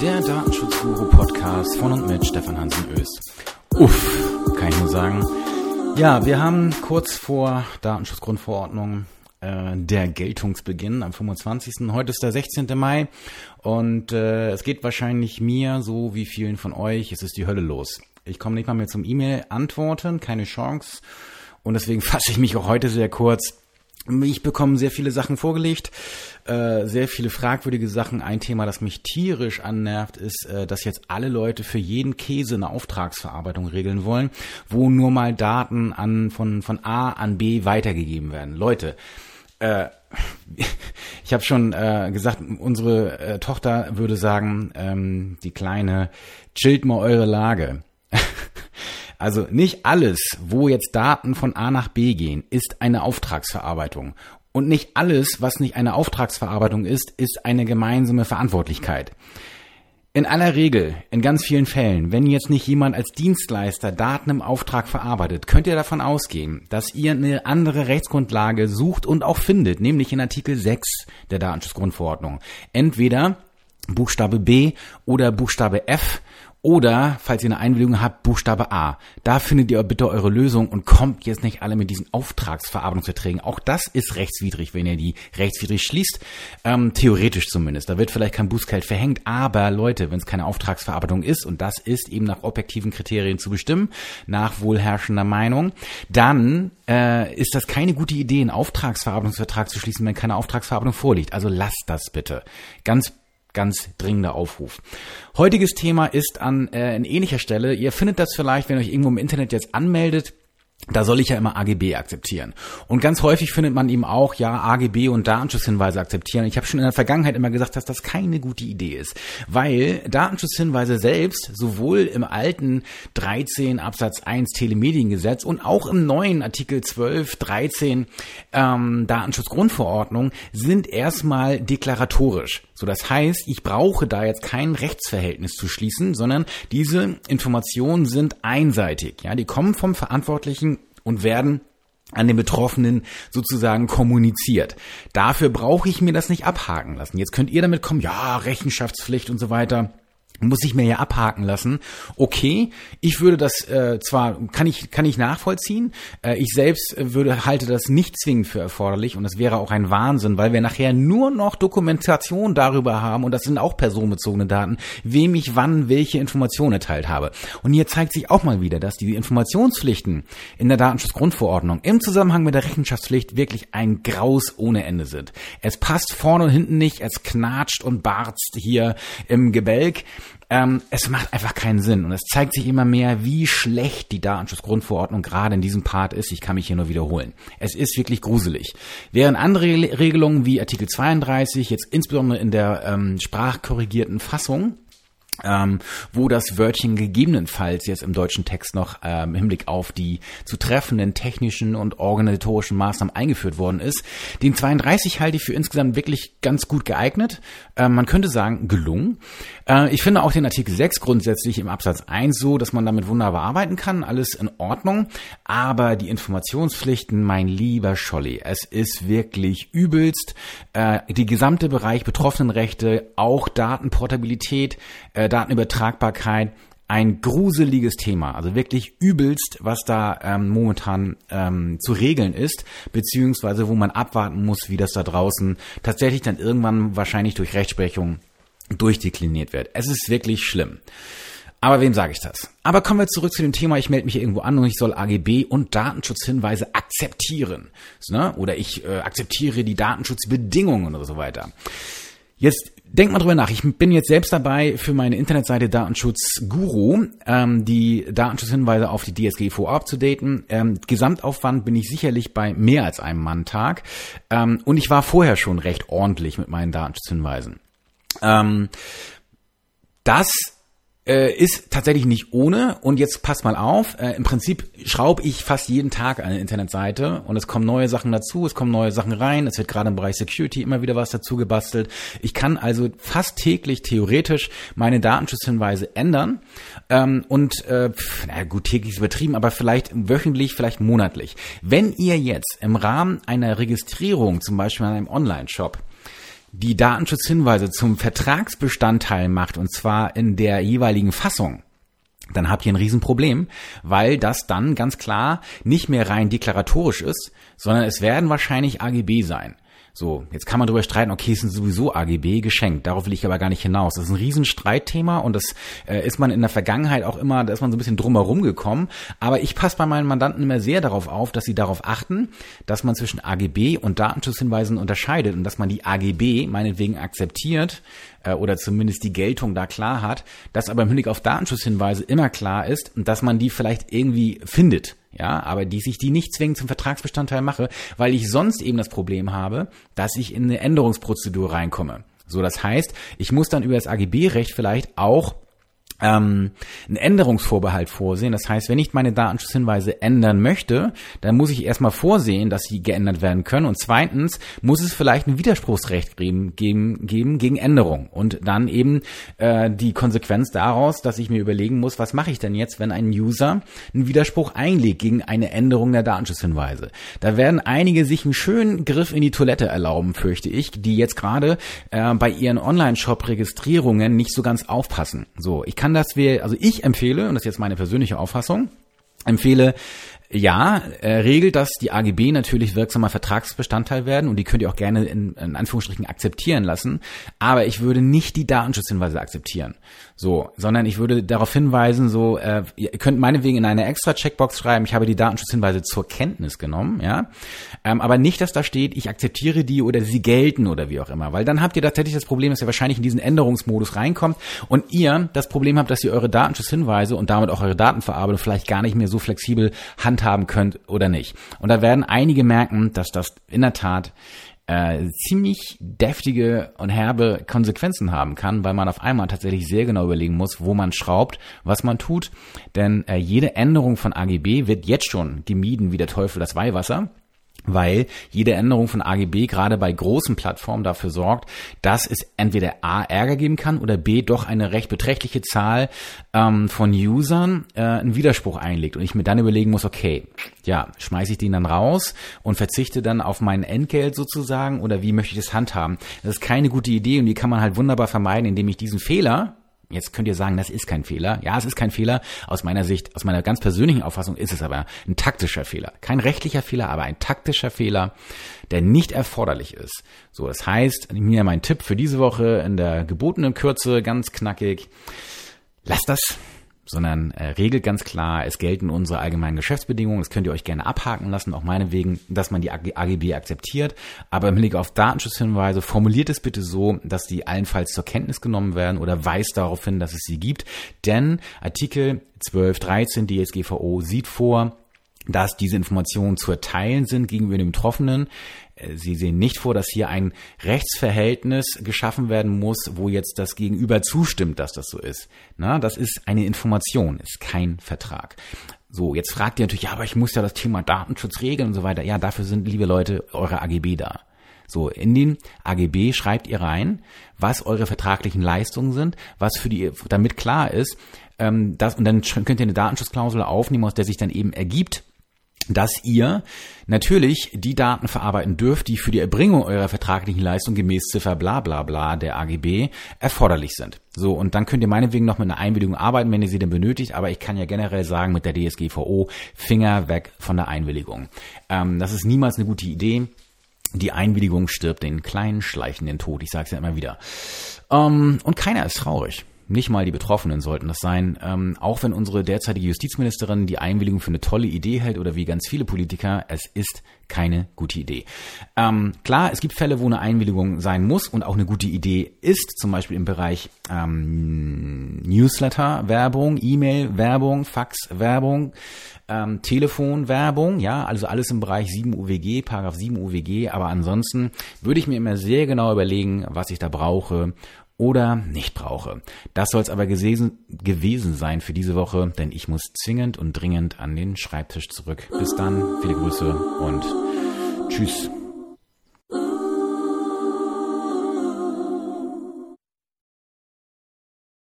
der Datenschutzguru-Podcast von und mit Stefan Hansen Öst. Uff, kann ich nur sagen. Ja, wir haben kurz vor Datenschutzgrundverordnung äh, der Geltungsbeginn am 25. Heute ist der 16. Mai und äh, es geht wahrscheinlich mir so wie vielen von euch, es ist die Hölle los. Ich komme nicht mal mehr zum E-Mail antworten, keine Chance und deswegen fasse ich mich auch heute sehr kurz. Ich bekomme sehr viele Sachen vorgelegt, äh, sehr viele fragwürdige Sachen. Ein Thema, das mich tierisch annervt, ist, äh, dass jetzt alle Leute für jeden Käse eine Auftragsverarbeitung regeln wollen, wo nur mal Daten an von von A an B weitergegeben werden. Leute, äh, ich habe schon äh, gesagt, unsere äh, Tochter würde sagen, ähm, die kleine, chillt mal eure Lage. Also nicht alles, wo jetzt Daten von A nach B gehen, ist eine Auftragsverarbeitung. Und nicht alles, was nicht eine Auftragsverarbeitung ist, ist eine gemeinsame Verantwortlichkeit. In aller Regel, in ganz vielen Fällen, wenn jetzt nicht jemand als Dienstleister Daten im Auftrag verarbeitet, könnt ihr davon ausgehen, dass ihr eine andere Rechtsgrundlage sucht und auch findet, nämlich in Artikel 6 der Datenschutzgrundverordnung. Entweder Buchstabe B oder Buchstabe F oder, falls ihr eine Einwilligung habt, Buchstabe A. Da findet ihr bitte eure Lösung und kommt jetzt nicht alle mit diesen Auftragsverarbeitungsverträgen. Auch das ist rechtswidrig, wenn ihr die rechtswidrig schließt. Ähm, theoretisch zumindest. Da wird vielleicht kein Bußgeld verhängt. Aber Leute, wenn es keine Auftragsverarbeitung ist, und das ist eben nach objektiven Kriterien zu bestimmen, nach wohlherrschender Meinung, dann äh, ist das keine gute Idee, einen Auftragsverarbeitungsvertrag zu schließen, wenn keine Auftragsverarbeitung vorliegt. Also lasst das bitte. Ganz ganz dringender Aufruf. Heutiges Thema ist an äh, in ähnlicher Stelle. Ihr findet das vielleicht, wenn ihr euch irgendwo im Internet jetzt anmeldet da soll ich ja immer AGB akzeptieren. Und ganz häufig findet man eben auch, ja, AGB und Datenschutzhinweise akzeptieren. Ich habe schon in der Vergangenheit immer gesagt, dass das keine gute Idee ist, weil Datenschutzhinweise selbst sowohl im alten 13 Absatz 1 Telemediengesetz und auch im neuen Artikel 12, 13 ähm, Datenschutzgrundverordnung sind erstmal deklaratorisch. So, das heißt, ich brauche da jetzt kein Rechtsverhältnis zu schließen, sondern diese Informationen sind einseitig. Ja, die kommen vom Verantwortlichen und werden an den Betroffenen sozusagen kommuniziert. Dafür brauche ich mir das nicht abhaken lassen. Jetzt könnt ihr damit kommen, ja, Rechenschaftspflicht und so weiter muss ich mir ja abhaken lassen. Okay, ich würde das äh, zwar kann ich kann ich nachvollziehen. Äh, ich selbst würde halte das nicht zwingend für erforderlich und das wäre auch ein Wahnsinn, weil wir nachher nur noch Dokumentation darüber haben und das sind auch personenbezogene Daten, wem ich wann welche Informationen erteilt habe. Und hier zeigt sich auch mal wieder, dass die Informationspflichten in der Datenschutzgrundverordnung im Zusammenhang mit der Rechenschaftspflicht wirklich ein Graus ohne Ende sind. Es passt vorne und hinten nicht, es knatscht und barzt hier im Gebälk. Ähm, es macht einfach keinen Sinn und es zeigt sich immer mehr, wie schlecht die Datenschutzgrundverordnung gerade in diesem Part ist. Ich kann mich hier nur wiederholen. Es ist wirklich gruselig. Während andere Regelungen wie Artikel 32 jetzt insbesondere in der ähm, sprachkorrigierten Fassung ähm, wo das Wörtchen gegebenenfalls jetzt im deutschen Text noch ähm, im Hinblick auf die zu treffenden technischen und organisatorischen Maßnahmen eingeführt worden ist. Den 32 halte ich für insgesamt wirklich ganz gut geeignet. Ähm, man könnte sagen, gelungen. Äh, ich finde auch den Artikel 6 grundsätzlich im Absatz 1 so, dass man damit wunderbar arbeiten kann. Alles in Ordnung. Aber die Informationspflichten, mein lieber Scholli, es ist wirklich übelst. Äh, die gesamte Bereich Betroffenenrechte, auch Datenportabilität, äh, Datenübertragbarkeit, ein gruseliges Thema, also wirklich übelst, was da ähm, momentan ähm, zu regeln ist, beziehungsweise wo man abwarten muss, wie das da draußen tatsächlich dann irgendwann wahrscheinlich durch Rechtsprechung durchdekliniert wird. Es ist wirklich schlimm. Aber wem sage ich das? Aber kommen wir zurück zu dem Thema, ich melde mich irgendwo an und ich soll AGB und Datenschutzhinweise akzeptieren. Ne? Oder ich äh, akzeptiere die Datenschutzbedingungen oder so weiter. Jetzt denk mal drüber nach. Ich bin jetzt selbst dabei, für meine Internetseite Datenschutz Guru ähm, die Datenschutzhinweise auf die DSGVO abzudaten. Ähm, Gesamtaufwand bin ich sicherlich bei mehr als einem Mann-Tag. Ähm, und ich war vorher schon recht ordentlich mit meinen Datenschutzhinweisen. Ähm, das äh, ist tatsächlich nicht ohne. Und jetzt passt mal auf, äh, im Prinzip schraube ich fast jeden Tag eine Internetseite und es kommen neue Sachen dazu, es kommen neue Sachen rein, es wird gerade im Bereich Security immer wieder was dazu gebastelt. Ich kann also fast täglich theoretisch meine Datenschutzhinweise ändern. Ähm, und äh, na gut, täglich ist übertrieben, aber vielleicht wöchentlich, vielleicht monatlich. Wenn ihr jetzt im Rahmen einer Registrierung, zum Beispiel in einem Online-Shop, die Datenschutzhinweise zum Vertragsbestandteil macht, und zwar in der jeweiligen Fassung, dann habt ihr ein Riesenproblem, weil das dann ganz klar nicht mehr rein deklaratorisch ist, sondern es werden wahrscheinlich AGB sein. So, jetzt kann man darüber streiten, okay, es sind sowieso AGB geschenkt. Darauf will ich aber gar nicht hinaus. Das ist ein Riesenstreitthema und das äh, ist man in der Vergangenheit auch immer, da ist man so ein bisschen drumherum gekommen. Aber ich passe bei meinen Mandanten immer sehr darauf auf, dass sie darauf achten, dass man zwischen AGB und Datenschutzhinweisen unterscheidet und dass man die AGB meinetwegen akzeptiert äh, oder zumindest die Geltung da klar hat, dass aber im Hinblick auf Datenschutzhinweise immer klar ist und dass man die vielleicht irgendwie findet ja, aber die sich die nicht zwingend zum Vertragsbestandteil mache, weil ich sonst eben das Problem habe, dass ich in eine Änderungsprozedur reinkomme. So, das heißt, ich muss dann über das AGB-Recht vielleicht auch ähm, einen Änderungsvorbehalt vorsehen. Das heißt, wenn ich meine Datenschutzhinweise ändern möchte, dann muss ich erstmal vorsehen, dass sie geändert werden können. Und zweitens muss es vielleicht ein Widerspruchsrecht geben, geben, geben gegen Änderung. Und dann eben äh, die Konsequenz daraus, dass ich mir überlegen muss, was mache ich denn jetzt, wenn ein User einen Widerspruch einlegt gegen eine Änderung der Datenschutzhinweise. Da werden einige sich einen schönen Griff in die Toilette erlauben, fürchte ich, die jetzt gerade äh, bei ihren Online-Shop-Registrierungen nicht so ganz aufpassen. So, ich kann kann das wir, also ich empfehle, und das ist jetzt meine persönliche Auffassung, empfehle ja, äh, regelt, dass die AGB natürlich wirksamer Vertragsbestandteil werden und die könnt ihr auch gerne in, in Anführungsstrichen akzeptieren lassen. Aber ich würde nicht die Datenschutzhinweise akzeptieren. So, sondern ich würde darauf hinweisen, so, äh, ihr könnt meinetwegen in eine extra Checkbox schreiben, ich habe die Datenschutzhinweise zur Kenntnis genommen, ja. Ähm, aber nicht, dass da steht, ich akzeptiere die oder sie gelten oder wie auch immer. Weil dann habt ihr tatsächlich das Problem, dass ihr wahrscheinlich in diesen Änderungsmodus reinkommt und ihr das Problem habt, dass ihr eure Datenschutzhinweise und damit auch eure Datenverarbeitung vielleicht gar nicht mehr so flexibel handhabt handhaben könnt oder nicht. Und da werden einige merken, dass das in der Tat äh, ziemlich deftige und herbe Konsequenzen haben kann, weil man auf einmal tatsächlich sehr genau überlegen muss, wo man schraubt, was man tut. Denn äh, jede Änderung von AGB wird jetzt schon gemieden wie der Teufel das Weihwasser weil jede Änderung von AGB gerade bei großen Plattformen dafür sorgt, dass es entweder A Ärger geben kann oder B doch eine recht beträchtliche Zahl ähm, von Usern äh, einen Widerspruch einlegt und ich mir dann überlegen muss, okay, ja, schmeiße ich den dann raus und verzichte dann auf mein Entgelt sozusagen oder wie möchte ich das handhaben? Das ist keine gute Idee und die kann man halt wunderbar vermeiden, indem ich diesen Fehler, Jetzt könnt ihr sagen, das ist kein Fehler. Ja, es ist kein Fehler. Aus meiner Sicht, aus meiner ganz persönlichen Auffassung ist es aber ein taktischer Fehler. Kein rechtlicher Fehler, aber ein taktischer Fehler, der nicht erforderlich ist. So, das heißt, mir mein Tipp für diese Woche in der gebotenen Kürze, ganz knackig. Lasst das sondern äh, regelt ganz klar, es gelten unsere allgemeinen Geschäftsbedingungen. Das könnt ihr euch gerne abhaken lassen, auch meinetwegen, dass man die AGB akzeptiert. Aber im Hinblick auf Datenschutzhinweise formuliert es bitte so, dass die allenfalls zur Kenntnis genommen werden oder weist darauf hin, dass es sie gibt. Denn Artikel 12, 13 DSGVO sieht vor, dass diese Informationen zu erteilen sind gegenüber dem Betroffenen. Äh, Sie sehen nicht vor, dass hier ein Rechtsverhältnis geschaffen werden muss, wo jetzt das Gegenüber zustimmt, dass das so ist. Na, das ist eine Information, ist kein Vertrag. So, jetzt fragt ihr natürlich, ja, aber ich muss ja das Thema Datenschutz regeln und so weiter. Ja, dafür sind, liebe Leute, eure AGB da. So, in den AGB schreibt ihr rein, was eure vertraglichen Leistungen sind, was für die, damit klar ist, ähm, das, und dann könnt ihr eine Datenschutzklausel aufnehmen, aus der sich dann eben ergibt, dass ihr natürlich die Daten verarbeiten dürft, die für die Erbringung eurer vertraglichen Leistung gemäß Ziffer bla bla bla der AGB erforderlich sind. So, und dann könnt ihr meinetwegen noch mit einer Einwilligung arbeiten, wenn ihr sie denn benötigt, aber ich kann ja generell sagen, mit der DSGVO, Finger weg von der Einwilligung. Ähm, das ist niemals eine gute Idee. Die Einwilligung stirbt den kleinen schleichenden Tod. Ich sage es ja immer wieder. Ähm, und keiner ist traurig. Nicht mal die Betroffenen sollten das sein. Ähm, auch wenn unsere derzeitige Justizministerin die Einwilligung für eine tolle Idee hält oder wie ganz viele Politiker, es ist keine gute Idee. Ähm, klar, es gibt Fälle, wo eine Einwilligung sein muss und auch eine gute Idee ist, zum Beispiel im Bereich ähm, Newsletter-Werbung, E-Mail-Werbung, Fax-Werbung, ähm, Telefonwerbung, ja, also alles im Bereich 7 UWG, Paragraph 7 UWG, aber ansonsten würde ich mir immer sehr genau überlegen, was ich da brauche oder nicht brauche. Das soll es aber gewesen, gewesen sein für diese Woche, denn ich muss zwingend und dringend an den Schreibtisch zurück. Bis dann, viele Grüße und tschüss.